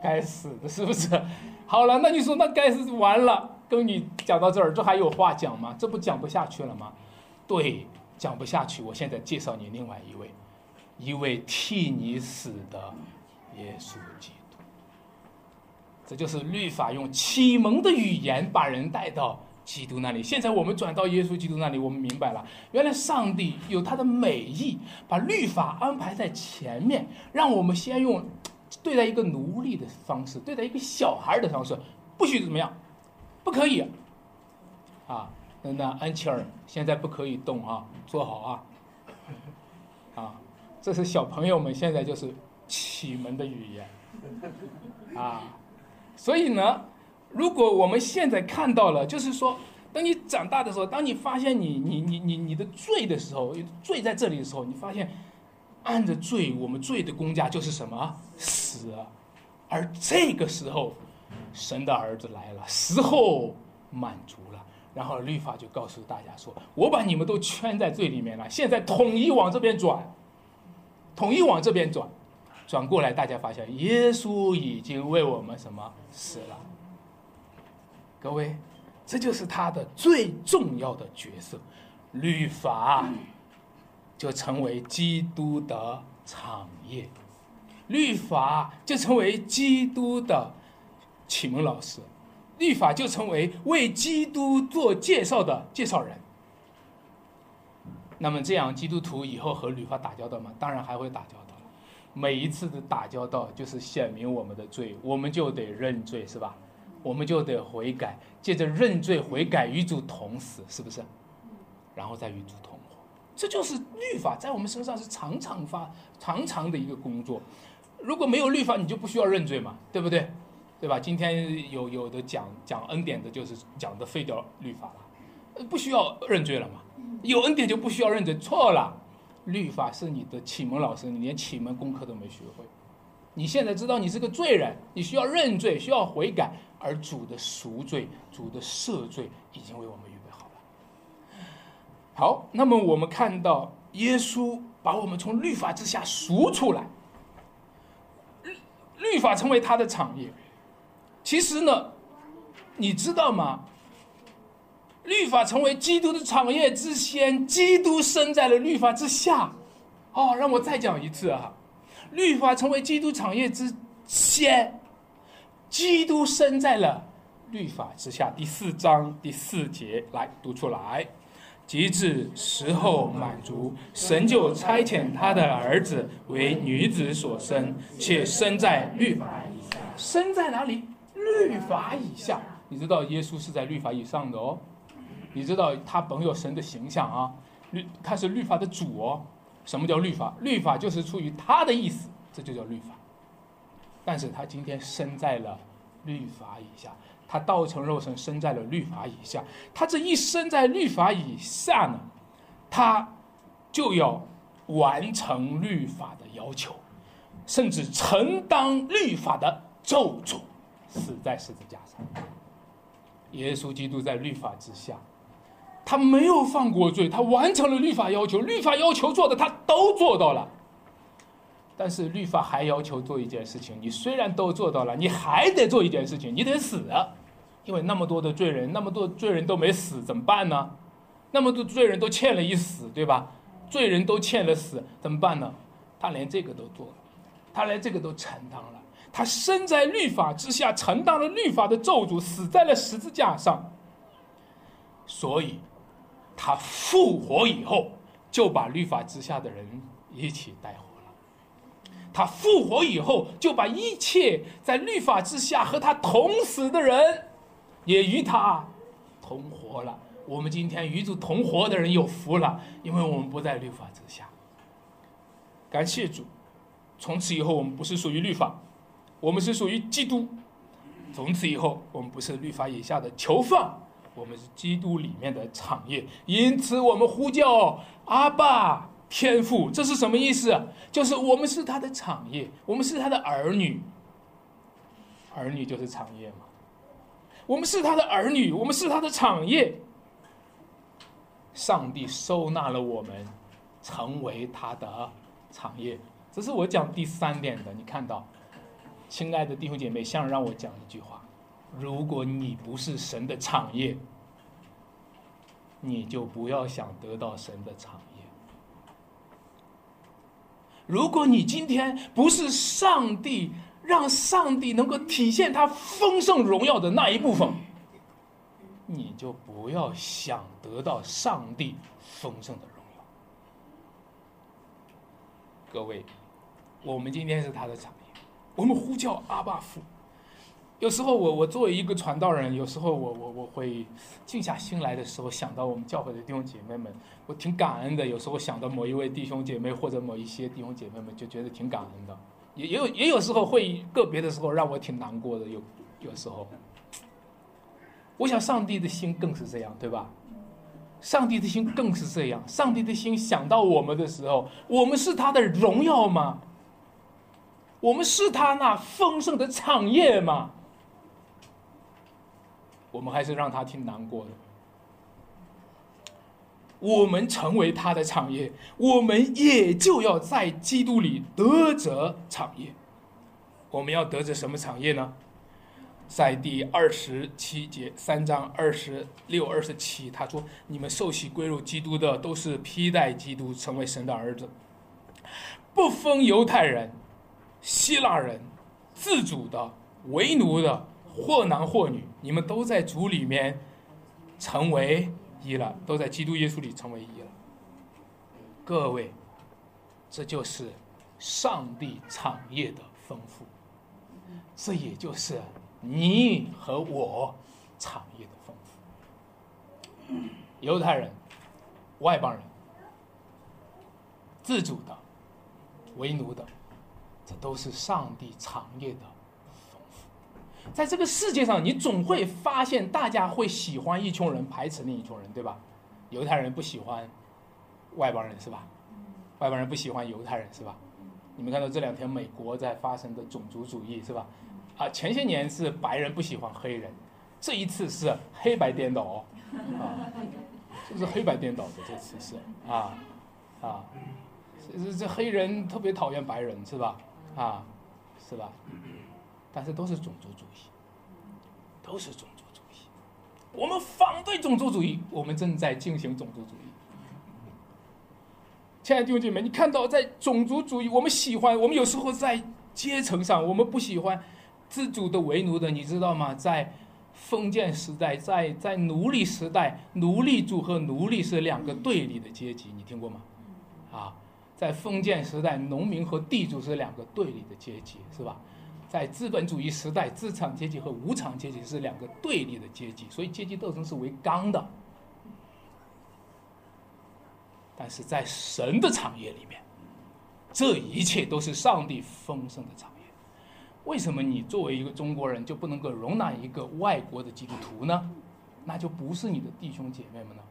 该死的，是不是？好了，那你说那该死完了，跟你讲到这儿，这还有话讲吗？这不讲不下去了吗？对，讲不下去。我现在介绍你另外一位，一位替你死的耶稣基督。这就是律法用启蒙的语言把人带到基督那里。现在我们转到耶稣基督那里，我们明白了，原来上帝有他的美意，把律法安排在前面，让我们先用对待一个奴隶的方式，对待一个小孩的方式，不许怎么样，不可以啊！那那安琪儿现在不可以动啊，坐好啊！啊，这是小朋友们现在就是启蒙的语言啊。所以呢，如果我们现在看到了，就是说，当你长大的时候，当你发现你你你你你的罪的时候，罪在这里的时候，你发现，按着罪，我们罪的公价就是什么死，而这个时候，神的儿子来了，死后满足了，然后律法就告诉大家说，我把你们都圈在罪里面了，现在统一往这边转，统一往这边转。转过来，大家发现耶稣已经为我们什么死了？各位，这就是他的最重要的角色，律法就成为基督的产业，律法就成为基督的启蒙老师，律法就成为为基督做介绍的介绍人。那么这样，基督徒以后和律法打交道吗？当然还会打交道。每一次的打交道，就是显明我们的罪，我们就得认罪，是吧？我们就得悔改，借着认罪悔改与主同死，是不是？然后再与主同活，这就是律法在我们身上是常常发、常常的一个工作。如果没有律法，你就不需要认罪嘛，对不对？对吧？今天有有的讲讲恩典的，就是讲的废掉律法了，不需要认罪了嘛？有恩典就不需要认罪，错了。律法是你的启蒙老师，你连启蒙功课都没学会。你现在知道你是个罪人，你需要认罪，需要悔改，而主的赎罪、主的赦罪已经为我们预备好了。好，那么我们看到耶稣把我们从律法之下赎出来，律律法成为他的产业。其实呢，你知道吗？律法成为基督的产业之先，基督生在了律法之下。哦，让我再讲一次啊！律法成为基督产业之先，基督生在了律法之下。第四章第四节，来读出来：及至时候满足，神就差遣他的儿子为女子所生，且生在律法以下。生在哪里？律法以下。你知道耶稣是在律法以上的哦。你知道他本有神的形象啊，律他是律法的主哦。什么叫律法？律法就是出于他的意思，这就叫律法。但是他今天生在了律法以下，他道成肉身生在了律法以下。他这一生在律法以下呢，他就要完成律法的要求，甚至承担律法的咒诅，死在十字架上。耶稣基督在律法之下。他没有犯过罪，他完成了律法要求，律法要求做的他都做到了。但是律法还要求做一件事情，你虽然都做到了，你还得做一件事情，你得死，因为那么多的罪人，那么多罪人都没死，怎么办呢？那么多罪人都欠了一死，对吧？罪人都欠了死，怎么办呢？他连这个都做了，他连这个都承担了，他身在律法之下，承担了律法的咒诅，死在了十字架上。所以，他复活以后，就把律法之下的人一起带回。他复活以后，就把一切在律法之下和他同死的人，也与他同活了。我们今天与主同活的人有福了，因为我们不在律法之下。感谢主，从此以后我们不是属于律法，我们是属于基督。从此以后，我们不是律法以下的囚犯，我们是基督里面的产业。因此，我们呼叫阿爸天赋，这是什么意思？就是我们是他的产业，我们是他的儿女。儿女就是产业嘛。我们是他的儿女，我们是他的产业。上帝收纳了我们，成为他的产业。这是我讲第三点的。你看到，亲爱的弟兄姐妹，想让我讲一句话：如果你不是神的产业，你就不要想得到神的产业。如果你今天不是上帝让上帝能够体现他丰盛荣耀的那一部分。你就不要想得到上帝丰盛的荣耀。各位，我们今天是他的产业，我们呼叫阿爸父。有时候我我作为一个传道人，有时候我我我会静下心来的时候，想到我们教会的弟兄姐妹们，我挺感恩的。有时候想到某一位弟兄姐妹或者某一些弟兄姐妹们，就觉得挺感恩的。也也有也有时候会个别的时候让我挺难过的，有有时候。我想，上帝的心更是这样，对吧？上帝的心更是这样。上帝的心想到我们的时候，我们是他的荣耀吗？我们是他那丰盛的产业吗？我们还是让他挺难过的。我们成为他的产业，我们也就要在基督里得着产业。我们要得着什么产业呢？在第二十七节三章二十六二十七，他说：“你们受洗归入基督的，都是披戴基督，成为神的儿子，不分犹太人、希腊人、自主的、为奴的，或男或女，你们都在主里面成为一了，都在基督耶稣里成为一了。各位，这就是上帝产业的丰富，这也就是。”你和我产业的丰富，犹太人、外邦人、自主的、为奴的，这都是上帝产业的。在这个世界上，你总会发现，大家会喜欢一群人，排斥另一群人，对吧？犹太人不喜欢外邦人，是吧？外邦人不喜欢犹太人，是吧？你们看到这两天美国在发生的种族主义，是吧？啊，前些年是白人不喜欢黑人，这一次是黑白颠倒，啊，这是黑白颠倒的，这次是啊，啊，这这黑人特别讨厌白人是吧？啊，是吧？但是都是种族主义，都是种族主义。我们反对种族主义，我们正在进行种族主义。亲爱的弟兄姐妹，你看到在种族主义，我们喜欢，我们有时候在阶层上，我们不喜欢。自主的为奴的，你知道吗？在封建时代，在在奴隶时代，奴隶主和奴隶是两个对立的阶级，你听过吗？啊，在封建时代，农民和地主是两个对立的阶级，是吧？在资本主义时代，资产阶级和无产阶级是两个对立的阶级，所以阶级斗争是为纲的。但是在神的产业里面，这一切都是上帝丰盛的产业。为什么你作为一个中国人就不能够容纳一个外国的基督徒呢？那就不是你的弟兄姐妹们呢？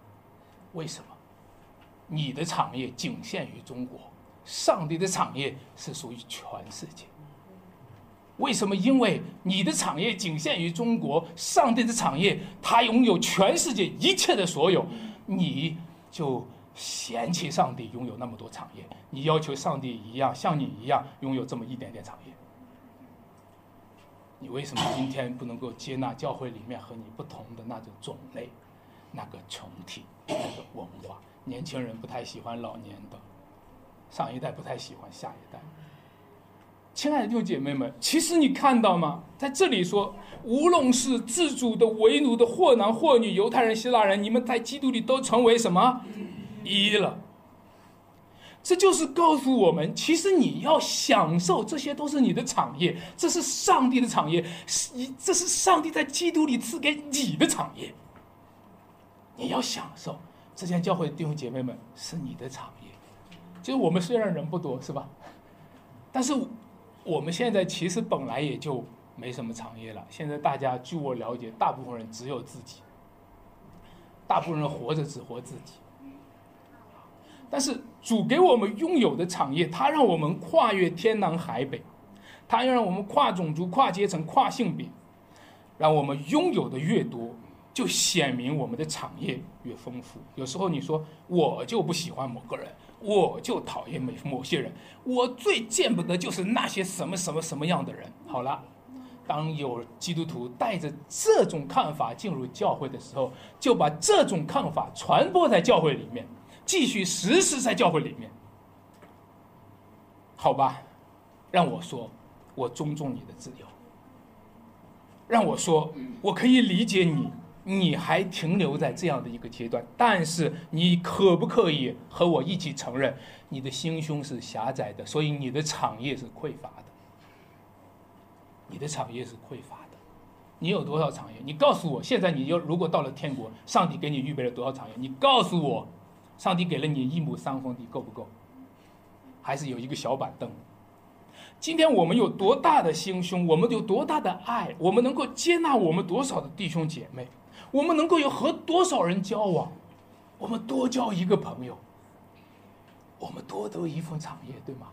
为什么？你的产业仅限于中国，上帝的产业是属于全世界。为什么？因为你的产业仅限于中国，上帝的产业他拥有全世界一切的所有，你就嫌弃上帝拥有那么多产业，你要求上帝一样像你一样拥有这么一点点产业。你为什么今天不能够接纳教会里面和你不同的那种种类、那个群体、那个文化？年轻人不太喜欢老年的，上一代不太喜欢下一代。亲爱的弟兄姐妹们，其实你看到吗？在这里说，无论是自主的、为奴的，或男或女，犹太人、希腊人，你们在基督里都成为什么一了？这就是告诉我们，其实你要享受，这些都是你的产业，这是上帝的产业，是这是上帝在基督里赐给你的产业。你要享受，这间教会的弟兄姐妹们是你的产业。就是我们虽然人不多，是吧？但是我们现在其实本来也就没什么产业了。现在大家据我了解，大部分人只有自己，大部分人活着只活自己。但是主给我们拥有的产业，他让我们跨越天南海北，他要让我们跨种族、跨阶层、跨性别，让我们拥有的越多，就显明我们的产业越丰富。有时候你说我就不喜欢某个人，我就讨厌某某些人，我最见不得就是那些什么什么什么样的人。好了，当有基督徒带着这种看法进入教会的时候，就把这种看法传播在教会里面。继续实施在教会里面，好吧？让我说，我尊重你的自由。让我说，我可以理解你，你还停留在这样的一个阶段。但是，你可不可以和我一起承认，你的心胸是狭窄的，所以你的产业是匮乏的。你的产业是匮乏的。你有多少产业？你告诉我，现在你要如果到了天国，上帝给你预备了多少产业？你告诉我。上帝给了你一亩三分地，够不够？还是有一个小板凳？今天我们有多大的心胸？我们有多大的爱？我们能够接纳我们多少的弟兄姐妹？我们能够有和多少人交往？我们多交一个朋友，我们多得一份产业，对吗？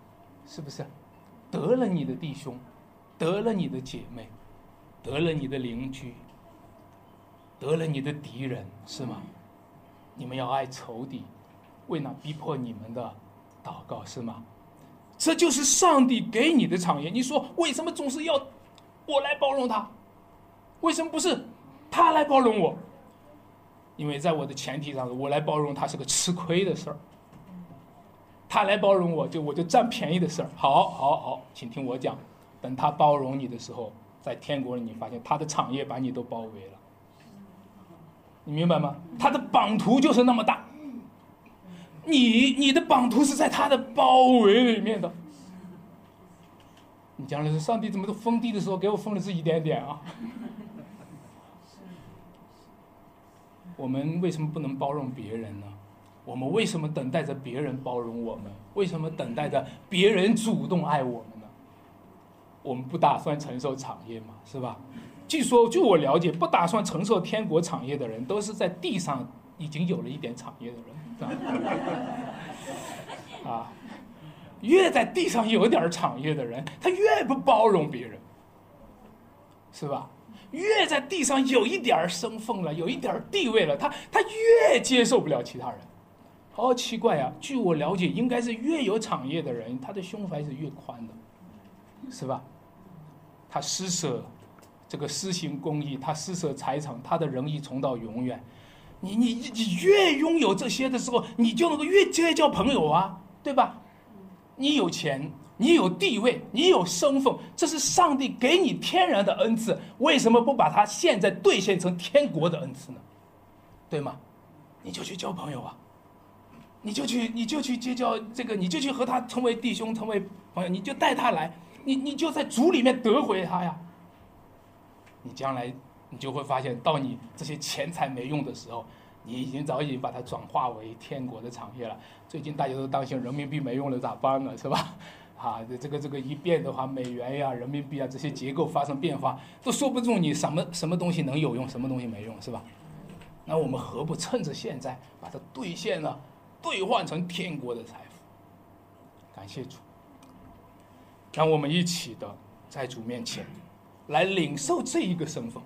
是不是？得了你的弟兄，得了你的姐妹，得了你的邻居，得了你的敌人，是吗？你们要爱仇敌。为那逼迫你们的祷告是吗？这就是上帝给你的产业。你说为什么总是要我来包容他？为什么不是他来包容我？因为在我的前提上，我来包容他是个吃亏的事儿。他来包容我就我就占便宜的事儿。好，好，好，请听我讲。等他包容你的时候，在天国里你发现他的产业把你都包围了。你明白吗？他的版图就是那么大。你你的版图是在他的包围里面的，你将来是上帝怎么都封地的时候给我封的是一点点啊？我们为什么不能包容别人呢？我们为什么等待着别人包容我们？为什么等待着别人主动爱我们呢？我们不打算承受产业嘛，是吧？据说，据我了解，不打算承受天国产业的人，都是在地上已经有了一点产业的人。啊，越在地上有点产业的人，他越不包容别人，是吧？越在地上有一点儿身份了，有一点儿地位了，他他越接受不了其他人。好奇怪啊！据我了解，应该是越有产业的人，他的胸怀是越宽的，是吧？他施舍这个施行公益，他施舍财产，他的仁义从到永远。你你你越拥有这些的时候，你就能够越结交朋友啊，对吧？你有钱，你有地位，你有身份，这是上帝给你天然的恩赐，为什么不把它现在兑现成天国的恩赐呢？对吗？你就去交朋友啊，你就去你就去结交这个，你就去和他成为弟兄，成为朋友，你就带他来，你你就在主里面得回他呀。你将来。你就会发现，到你这些钱财没用的时候，你已经早已把它转化为天国的产业了。最近大家都担心人民币没用了咋办呢？是吧？啊，这个这个一变的话，美元呀、人民币啊这些结构发生变化，都说不准你什么什么东西能有用，什么东西没用，是吧？那我们何不趁着现在把它兑现了，兑换成天国的财富？感谢主，让我们一起的在主面前来领受这一个身份。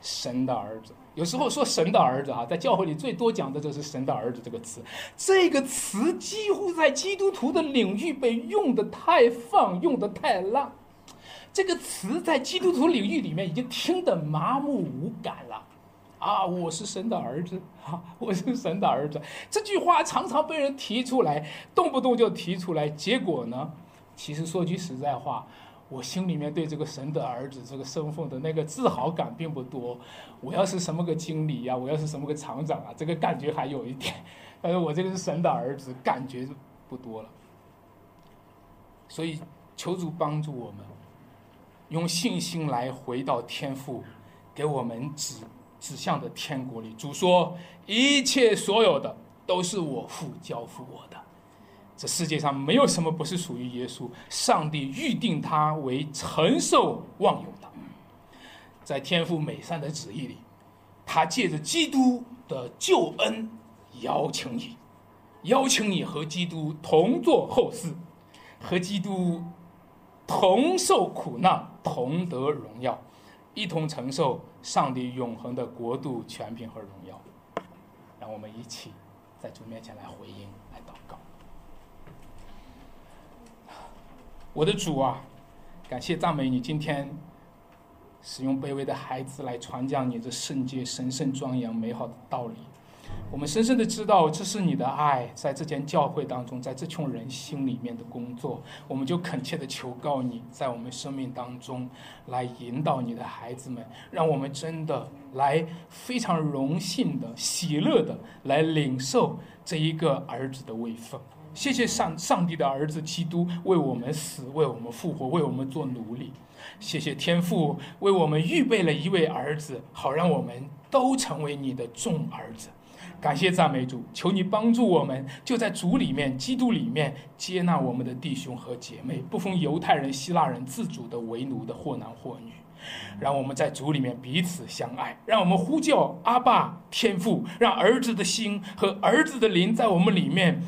神的儿子。有时候说神的儿子哈，在教会里最多讲的就是神的儿子这个词。这个词几乎在基督徒的领域被用的太放，用的太烂。这个词在基督徒领域里面已经听得麻木无感了。啊，我是神的儿子啊，我是神的儿子。这句话常常被人提出来，动不动就提出来。结果呢，其实说句实在话。我心里面对这个神的儿子这个身份的那个自豪感并不多。我要是什么个经理呀，我要是什么个厂长啊，这个感觉还有一点。但是我这个是神的儿子，感觉不多了。所以求主帮助我们，用信心来回到天父给我们指指向的天国里。主说：“一切所有的都是我父交付我的。”这世界上没有什么不是属于耶稣，上帝预定他为承受万有的，在天父美善的旨意里，他借着基督的救恩邀请你，邀请你和基督同做后嗣，和基督同受苦难，同得荣耀，一同承受上帝永恒的国度、权柄和荣耀。让我们一起在主面前来回应来。我的主啊，感谢赞美你，今天使用卑微的孩子来传讲你这圣洁、神圣、庄严、美好的道理。我们深深的知道，这是你的爱在这间教会当中，在这群人心里面的工作。我们就恳切的求告你，在我们生命当中来引导你的孩子们，让我们真的来非常荣幸的、喜乐的来领受这一个儿子的位分。谢谢上上帝的儿子基督为我们死，为我们复活，为我们做奴隶。谢谢天父为我们预备了一位儿子，好让我们都成为你的众儿子。感谢赞美主，求你帮助我们，就在主里面、基督里面接纳我们的弟兄和姐妹，不分犹太人、希腊人，自主的为奴的，或男或女。让我们在主里面彼此相爱，让我们呼叫阿爸天父，让儿子的心和儿子的灵在我们里面。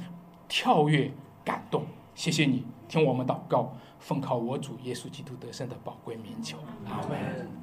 跳跃，感动，谢谢你听我们祷告，奉靠我主耶稣基督得胜的宝贵名求，阿门。